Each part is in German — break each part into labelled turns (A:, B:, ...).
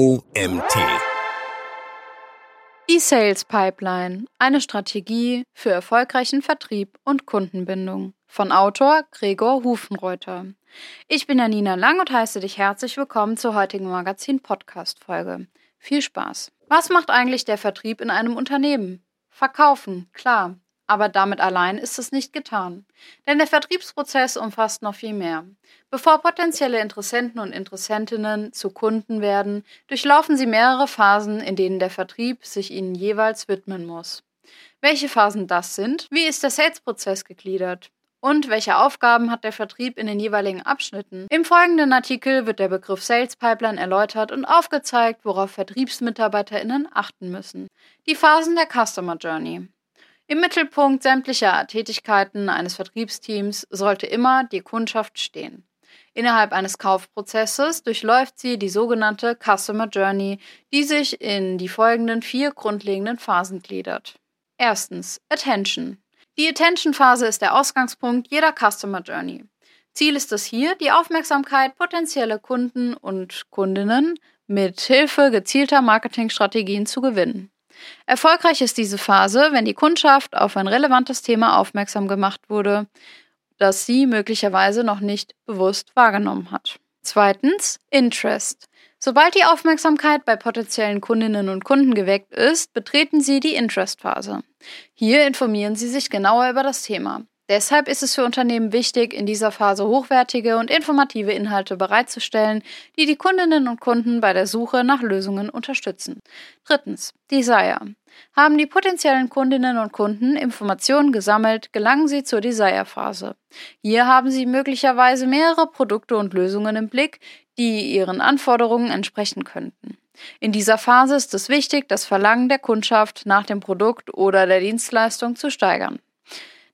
A: OMT.
B: Die Sales Pipeline, eine Strategie für erfolgreichen Vertrieb und Kundenbindung von Autor Gregor Hufenreuter. Ich bin Janina Lang und heiße dich herzlich willkommen zur heutigen Magazin-Podcast-Folge. Viel Spaß! Was macht eigentlich der Vertrieb in einem Unternehmen? Verkaufen, klar. Aber damit allein ist es nicht getan. Denn der Vertriebsprozess umfasst noch viel mehr. Bevor potenzielle Interessenten und Interessentinnen zu Kunden werden, durchlaufen sie mehrere Phasen, in denen der Vertrieb sich ihnen jeweils widmen muss. Welche Phasen das sind, wie ist der Sales-Prozess gegliedert und welche Aufgaben hat der Vertrieb in den jeweiligen Abschnitten? Im folgenden Artikel wird der Begriff Sales Pipeline erläutert und aufgezeigt, worauf VertriebsmitarbeiterInnen achten müssen. Die Phasen der Customer Journey. Im Mittelpunkt sämtlicher Tätigkeiten eines Vertriebsteams sollte immer die Kundschaft stehen. Innerhalb eines Kaufprozesses durchläuft sie die sogenannte Customer Journey, die sich in die folgenden vier grundlegenden Phasen gliedert. Erstens Attention. Die Attention-Phase ist der Ausgangspunkt jeder Customer Journey. Ziel ist es hier, die Aufmerksamkeit potenzieller Kunden und Kundinnen mit Hilfe gezielter Marketingstrategien zu gewinnen. Erfolgreich ist diese Phase, wenn die Kundschaft auf ein relevantes Thema aufmerksam gemacht wurde, das sie möglicherweise noch nicht bewusst wahrgenommen hat. Zweitens, Interest. Sobald die Aufmerksamkeit bei potenziellen Kundinnen und Kunden geweckt ist, betreten sie die Interest-Phase. Hier informieren sie sich genauer über das Thema. Deshalb ist es für Unternehmen wichtig, in dieser Phase hochwertige und informative Inhalte bereitzustellen, die die Kundinnen und Kunden bei der Suche nach Lösungen unterstützen. Drittens. Desire. Haben die potenziellen Kundinnen und Kunden Informationen gesammelt, gelangen sie zur Desire-Phase. Hier haben sie möglicherweise mehrere Produkte und Lösungen im Blick, die ihren Anforderungen entsprechen könnten. In dieser Phase ist es wichtig, das Verlangen der Kundschaft nach dem Produkt oder der Dienstleistung zu steigern.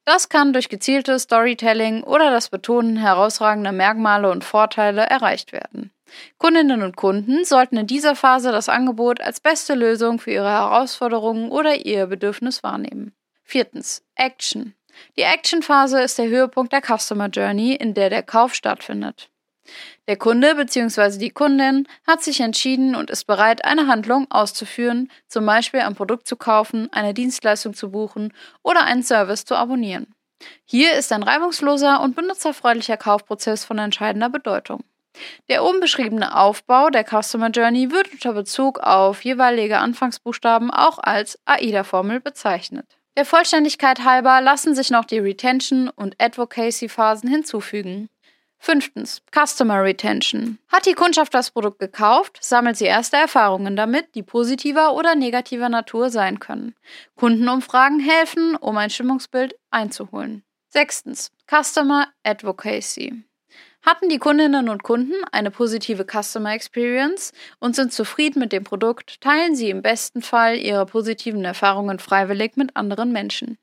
B: Das kann durch gezieltes Storytelling oder das Betonen herausragender Merkmale und Vorteile erreicht werden. Kundinnen und Kunden sollten in dieser Phase das Angebot als beste Lösung für ihre Herausforderungen oder ihr Bedürfnis wahrnehmen. Viertens. Action. Die Action-Phase ist der Höhepunkt der Customer Journey, in der der Kauf stattfindet. Der Kunde bzw. die Kundin hat sich entschieden und ist bereit, eine Handlung auszuführen, zum Beispiel ein Produkt zu kaufen, eine Dienstleistung zu buchen oder einen Service zu abonnieren. Hier ist ein reibungsloser und benutzerfreundlicher Kaufprozess von entscheidender Bedeutung. Der oben beschriebene Aufbau der Customer Journey wird unter Bezug auf jeweilige Anfangsbuchstaben auch als AIDA-Formel bezeichnet. Der Vollständigkeit halber lassen sich noch die Retention und Advocacy-Phasen hinzufügen. Fünftens. Customer Retention. Hat die Kundschaft das Produkt gekauft, sammelt sie erste Erfahrungen damit, die positiver oder negativer Natur sein können. Kundenumfragen helfen, um ein Stimmungsbild einzuholen. Sechstens. Customer Advocacy. Hatten die Kundinnen und Kunden eine positive Customer Experience und sind zufrieden mit dem Produkt, teilen sie im besten Fall ihre positiven Erfahrungen freiwillig mit anderen Menschen.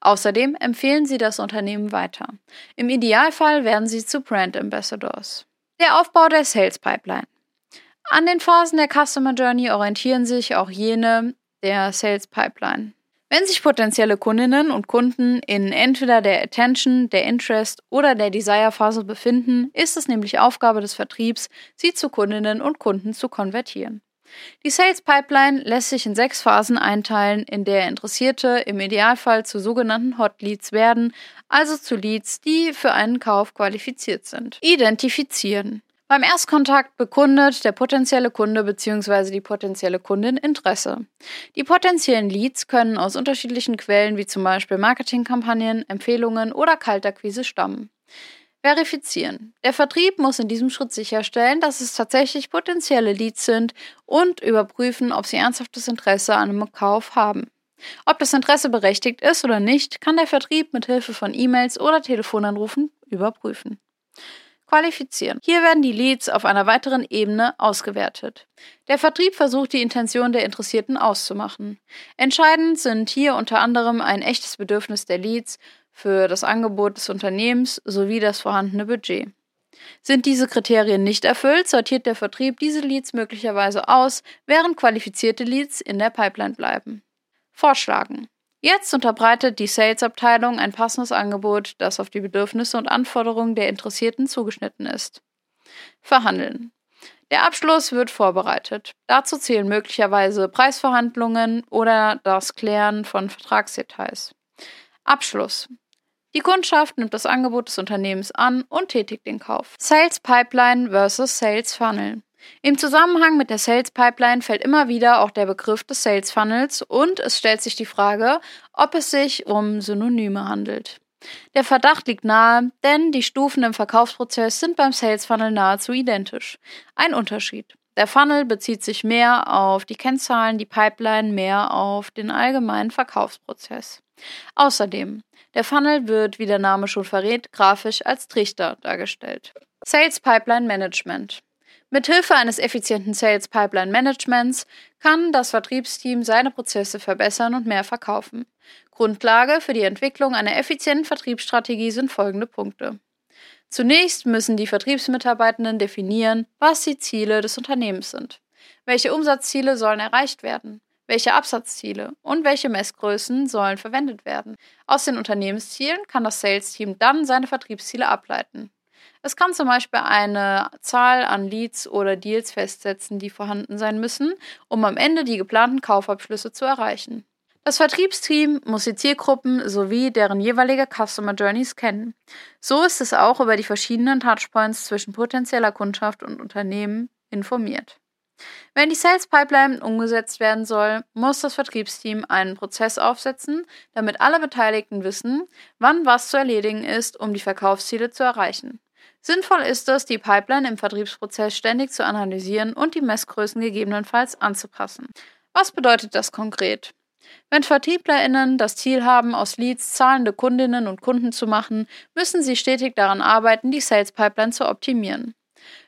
B: Außerdem empfehlen sie das Unternehmen weiter. Im Idealfall werden sie zu Brand Ambassadors. Der Aufbau der Sales Pipeline. An den Phasen der Customer Journey orientieren sich auch jene der Sales Pipeline. Wenn sich potenzielle Kundinnen und Kunden in entweder der Attention, der Interest oder der Desire-Phase befinden, ist es nämlich Aufgabe des Vertriebs, sie zu Kundinnen und Kunden zu konvertieren. Die Sales Pipeline lässt sich in sechs Phasen einteilen, in der Interessierte im Idealfall zu sogenannten Hot Leads werden, also zu Leads, die für einen Kauf qualifiziert sind. Identifizieren. Beim Erstkontakt bekundet der potenzielle Kunde bzw. die potenzielle Kundin Interesse. Die potenziellen Leads können aus unterschiedlichen Quellen wie zum Beispiel Marketingkampagnen, Empfehlungen oder Kaltakquise stammen. Verifizieren. Der Vertrieb muss in diesem Schritt sicherstellen, dass es tatsächlich potenzielle Leads sind und überprüfen, ob sie ernsthaftes Interesse an einem Kauf haben. Ob das Interesse berechtigt ist oder nicht, kann der Vertrieb mit Hilfe von E-Mails oder Telefonanrufen überprüfen. Qualifizieren. Hier werden die Leads auf einer weiteren Ebene ausgewertet. Der Vertrieb versucht die Intention der Interessierten auszumachen. Entscheidend sind hier unter anderem ein echtes Bedürfnis der Leads für das Angebot des Unternehmens sowie das vorhandene Budget. Sind diese Kriterien nicht erfüllt, sortiert der Vertrieb diese Leads möglicherweise aus, während qualifizierte Leads in der Pipeline bleiben. Vorschlagen. Jetzt unterbreitet die Sales-Abteilung ein passendes Angebot, das auf die Bedürfnisse und Anforderungen der Interessierten zugeschnitten ist. Verhandeln. Der Abschluss wird vorbereitet. Dazu zählen möglicherweise Preisverhandlungen oder das Klären von Vertragsdetails. Abschluss. Die Kundschaft nimmt das Angebot des Unternehmens an und tätigt den Kauf. Sales Pipeline versus Sales Funnel. Im Zusammenhang mit der Sales Pipeline fällt immer wieder auch der Begriff des Sales Funnels und es stellt sich die Frage, ob es sich um Synonyme handelt. Der Verdacht liegt nahe, denn die Stufen im Verkaufsprozess sind beim Sales Funnel nahezu identisch. Ein Unterschied. Der Funnel bezieht sich mehr auf die Kennzahlen, die Pipeline mehr auf den allgemeinen Verkaufsprozess. Außerdem, der Funnel wird, wie der Name schon verrät, grafisch als Trichter dargestellt. Sales Pipeline Management. Mithilfe eines effizienten Sales Pipeline Managements kann das Vertriebsteam seine Prozesse verbessern und mehr verkaufen. Grundlage für die Entwicklung einer effizienten Vertriebsstrategie sind folgende Punkte. Zunächst müssen die Vertriebsmitarbeitenden definieren, was die Ziele des Unternehmens sind. Welche Umsatzziele sollen erreicht werden? Welche Absatzziele und welche Messgrößen sollen verwendet werden? Aus den Unternehmenszielen kann das Sales-Team dann seine Vertriebsziele ableiten. Es kann zum Beispiel eine Zahl an Leads oder Deals festsetzen, die vorhanden sein müssen, um am Ende die geplanten Kaufabschlüsse zu erreichen. Das Vertriebsteam muss die Zielgruppen sowie deren jeweilige Customer Journeys kennen. So ist es auch über die verschiedenen Touchpoints zwischen potenzieller Kundschaft und Unternehmen informiert. Wenn die Sales Pipeline umgesetzt werden soll, muss das Vertriebsteam einen Prozess aufsetzen, damit alle Beteiligten wissen, wann was zu erledigen ist, um die Verkaufsziele zu erreichen. Sinnvoll ist es, die Pipeline im Vertriebsprozess ständig zu analysieren und die Messgrößen gegebenenfalls anzupassen. Was bedeutet das konkret? Wenn VertrieblerInnen das Ziel haben, aus Leads zahlende Kundinnen und Kunden zu machen, müssen sie stetig daran arbeiten, die Sales Pipeline zu optimieren.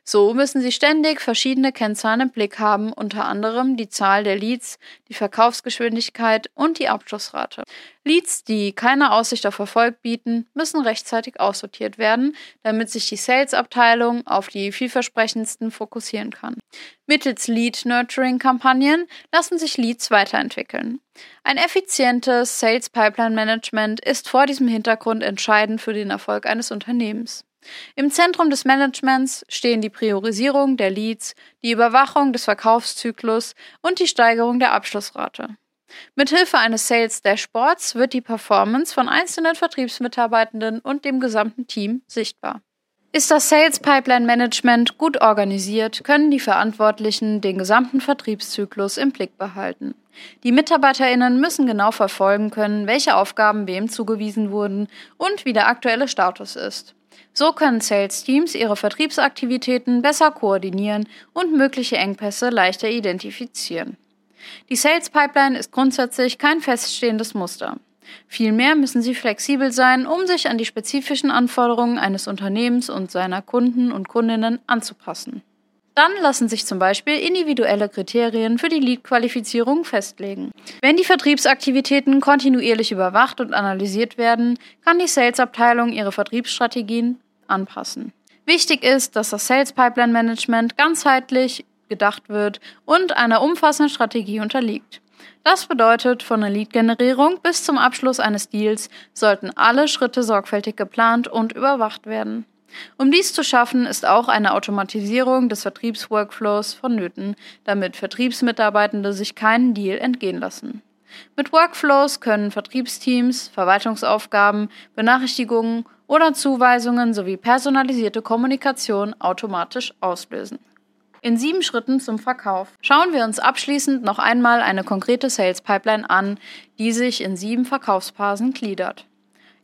B: So müssen Sie ständig verschiedene Kennzahlen im Blick haben, unter anderem die Zahl der Leads, die Verkaufsgeschwindigkeit und die Abschlussrate. Leads, die keine Aussicht auf Erfolg bieten, müssen rechtzeitig aussortiert werden, damit sich die Sales-Abteilung auf die vielversprechendsten fokussieren kann. Mittels Lead-Nurturing-Kampagnen lassen sich Leads weiterentwickeln. Ein effizientes Sales-Pipeline-Management ist vor diesem Hintergrund entscheidend für den Erfolg eines Unternehmens. Im Zentrum des Managements stehen die Priorisierung der Leads, die Überwachung des Verkaufszyklus und die Steigerung der Abschlussrate. Mithilfe eines Sales Dashboards wird die Performance von einzelnen Vertriebsmitarbeitenden und dem gesamten Team sichtbar. Ist das Sales Pipeline Management gut organisiert, können die Verantwortlichen den gesamten Vertriebszyklus im Blick behalten. Die Mitarbeiterinnen müssen genau verfolgen können, welche Aufgaben wem zugewiesen wurden und wie der aktuelle Status ist. So können Sales-Teams ihre Vertriebsaktivitäten besser koordinieren und mögliche Engpässe leichter identifizieren. Die Sales Pipeline ist grundsätzlich kein feststehendes Muster. Vielmehr müssen sie flexibel sein, um sich an die spezifischen Anforderungen eines Unternehmens und seiner Kunden und Kundinnen anzupassen. Dann lassen sich zum Beispiel individuelle Kriterien für die Lead-Qualifizierung festlegen. Wenn die Vertriebsaktivitäten kontinuierlich überwacht und analysiert werden, kann die Sales-Abteilung ihre Vertriebsstrategien anpassen. Wichtig ist, dass das Sales Pipeline Management ganzheitlich gedacht wird und einer umfassenden Strategie unterliegt. Das bedeutet, von der Lead-Generierung bis zum Abschluss eines Deals sollten alle Schritte sorgfältig geplant und überwacht werden. Um dies zu schaffen, ist auch eine Automatisierung des Vertriebsworkflows vonnöten, damit Vertriebsmitarbeitende sich keinen Deal entgehen lassen. Mit Workflows können Vertriebsteams Verwaltungsaufgaben, Benachrichtigungen oder Zuweisungen sowie personalisierte Kommunikation automatisch auslösen. In sieben Schritten zum Verkauf schauen wir uns abschließend noch einmal eine konkrete Sales Pipeline an, die sich in sieben Verkaufsphasen gliedert.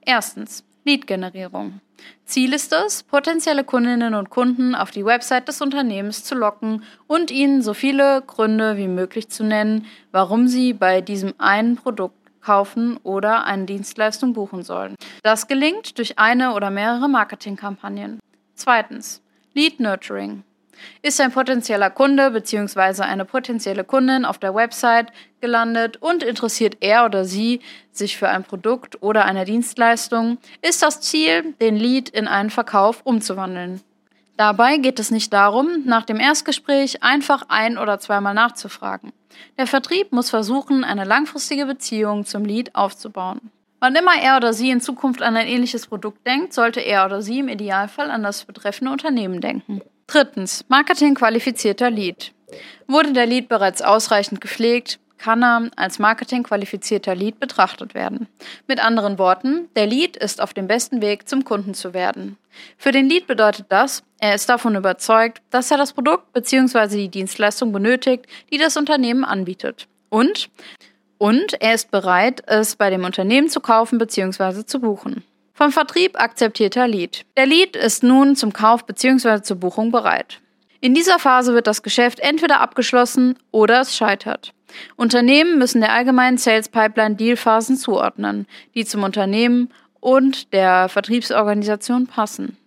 B: Erstens Lead-Generierung. Ziel ist es, potenzielle Kundinnen und Kunden auf die Website des Unternehmens zu locken und ihnen so viele Gründe wie möglich zu nennen, warum sie bei diesem einen Produkt kaufen oder eine Dienstleistung buchen sollen. Das gelingt durch eine oder mehrere Marketingkampagnen. Zweitens. Lead Nurturing. Ist ein potenzieller Kunde bzw. eine potenzielle Kundin auf der Website gelandet und interessiert er oder sie sich für ein Produkt oder eine Dienstleistung, ist das Ziel, den Lead in einen Verkauf umzuwandeln. Dabei geht es nicht darum, nach dem Erstgespräch einfach ein- oder zweimal nachzufragen. Der Vertrieb muss versuchen, eine langfristige Beziehung zum Lead aufzubauen. Wann immer er oder sie in Zukunft an ein ähnliches Produkt denkt, sollte er oder sie im Idealfall an das betreffende Unternehmen denken. Drittens, Marketing qualifizierter Lead. Wurde der Lead bereits ausreichend gepflegt, kann er als Marketing qualifizierter Lead betrachtet werden. Mit anderen Worten, der Lead ist auf dem besten Weg zum Kunden zu werden. Für den Lead bedeutet das, er ist davon überzeugt, dass er das Produkt bzw. die Dienstleistung benötigt, die das Unternehmen anbietet. Und und er ist bereit, es bei dem Unternehmen zu kaufen bzw. zu buchen. Vom Vertrieb akzeptierter Lead. Der Lead ist nun zum Kauf bzw. zur Buchung bereit. In dieser Phase wird das Geschäft entweder abgeschlossen oder es scheitert. Unternehmen müssen der allgemeinen Sales Pipeline Dealphasen zuordnen, die zum Unternehmen und der Vertriebsorganisation passen.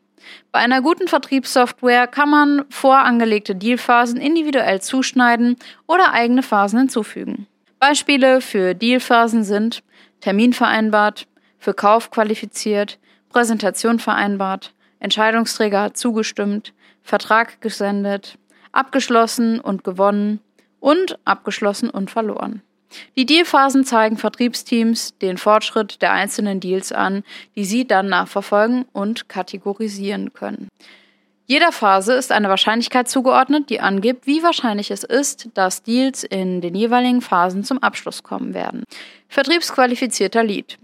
B: Bei einer guten Vertriebssoftware kann man vorangelegte Dealphasen individuell zuschneiden oder eigene Phasen hinzufügen. Beispiele für Dealphasen sind Termin vereinbart, für Kauf qualifiziert, Präsentation vereinbart, Entscheidungsträger hat zugestimmt, Vertrag gesendet, abgeschlossen und gewonnen und abgeschlossen und verloren. Die Dealphasen zeigen Vertriebsteams den Fortschritt der einzelnen Deals an, die sie dann nachverfolgen und kategorisieren können. Jeder Phase ist eine Wahrscheinlichkeit zugeordnet, die angibt, wie wahrscheinlich es ist, dass Deals in den jeweiligen Phasen zum Abschluss kommen werden. Vertriebsqualifizierter Lead.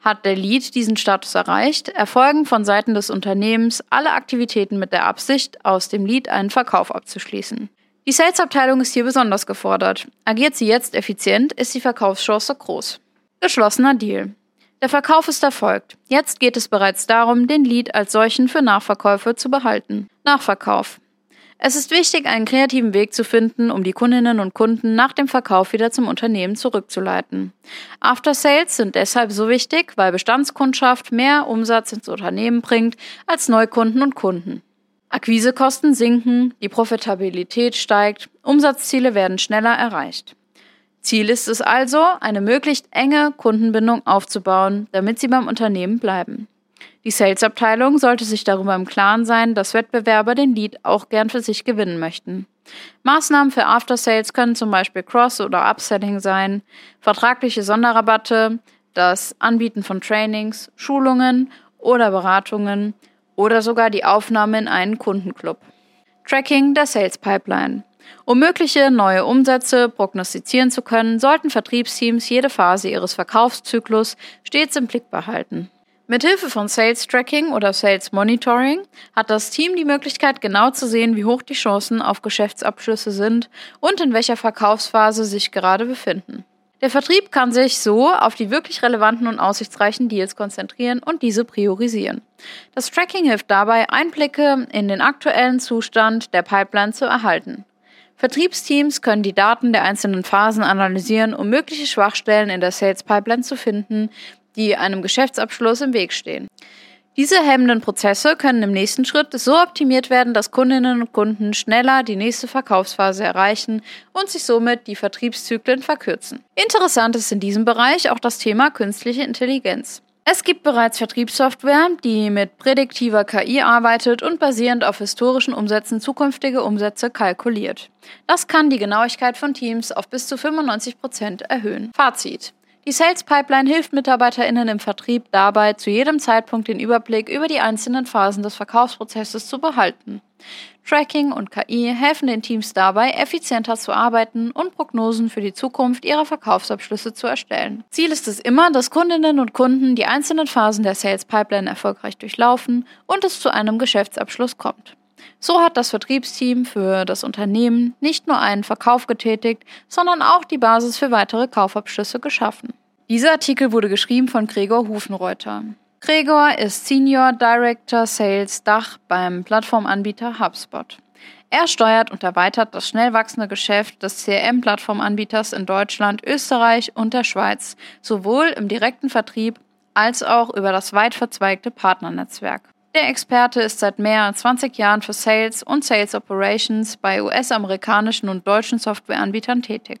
B: Hat der Lead diesen Status erreicht, erfolgen von Seiten des Unternehmens alle Aktivitäten mit der Absicht, aus dem Lead einen Verkauf abzuschließen. Die Sales-Abteilung ist hier besonders gefordert. Agiert sie jetzt effizient, ist die Verkaufschance groß. Geschlossener Deal. Der Verkauf ist erfolgt. Jetzt geht es bereits darum, den Lead als solchen für Nachverkäufe zu behalten. Nachverkauf. Es ist wichtig, einen kreativen Weg zu finden, um die Kundinnen und Kunden nach dem Verkauf wieder zum Unternehmen zurückzuleiten. After Sales sind deshalb so wichtig, weil Bestandskundschaft mehr Umsatz ins Unternehmen bringt als Neukunden und Kunden. Akquisekosten sinken, die Profitabilität steigt, Umsatzziele werden schneller erreicht. Ziel ist es also, eine möglichst enge Kundenbindung aufzubauen, damit sie beim Unternehmen bleiben. Die Sales-Abteilung sollte sich darüber im Klaren sein, dass Wettbewerber den Lead auch gern für sich gewinnen möchten. Maßnahmen für After Sales können zum Beispiel Cross- oder Upselling sein, vertragliche Sonderrabatte, das Anbieten von Trainings, Schulungen oder Beratungen oder sogar die Aufnahme in einen Kundenclub. Tracking der Sales Pipeline. Um mögliche neue Umsätze prognostizieren zu können, sollten Vertriebsteams jede Phase ihres Verkaufszyklus stets im Blick behalten. Mithilfe von Sales Tracking oder Sales Monitoring hat das Team die Möglichkeit, genau zu sehen, wie hoch die Chancen auf Geschäftsabschlüsse sind und in welcher Verkaufsphase sich gerade befinden. Der Vertrieb kann sich so auf die wirklich relevanten und aussichtsreichen Deals konzentrieren und diese priorisieren. Das Tracking hilft dabei, Einblicke in den aktuellen Zustand der Pipeline zu erhalten. Vertriebsteams können die Daten der einzelnen Phasen analysieren, um mögliche Schwachstellen in der Sales Pipeline zu finden, die einem Geschäftsabschluss im Weg stehen. Diese hemmenden Prozesse können im nächsten Schritt so optimiert werden, dass Kundinnen und Kunden schneller die nächste Verkaufsphase erreichen und sich somit die Vertriebszyklen verkürzen. Interessant ist in diesem Bereich auch das Thema künstliche Intelligenz. Es gibt bereits Vertriebssoftware, die mit prädiktiver KI arbeitet und basierend auf historischen Umsätzen zukünftige Umsätze kalkuliert. Das kann die Genauigkeit von Teams auf bis zu 95 Prozent erhöhen. Fazit. Die Sales Pipeline hilft MitarbeiterInnen im Vertrieb dabei, zu jedem Zeitpunkt den Überblick über die einzelnen Phasen des Verkaufsprozesses zu behalten. Tracking und KI helfen den Teams dabei, effizienter zu arbeiten und Prognosen für die Zukunft ihrer Verkaufsabschlüsse zu erstellen. Ziel ist es immer, dass Kundinnen und Kunden die einzelnen Phasen der Sales Pipeline erfolgreich durchlaufen und es zu einem Geschäftsabschluss kommt. So hat das Vertriebsteam für das Unternehmen nicht nur einen Verkauf getätigt, sondern auch die Basis für weitere Kaufabschlüsse geschaffen. Dieser Artikel wurde geschrieben von Gregor Hufenreuter. Gregor ist Senior Director Sales Dach beim Plattformanbieter HubSpot. Er steuert und erweitert das schnell wachsende Geschäft des CRM-Plattformanbieters in Deutschland, Österreich und der Schweiz, sowohl im direkten Vertrieb als auch über das weit verzweigte Partnernetzwerk. Der Experte ist seit mehr als 20 Jahren für Sales und Sales Operations bei US-amerikanischen und deutschen Softwareanbietern tätig.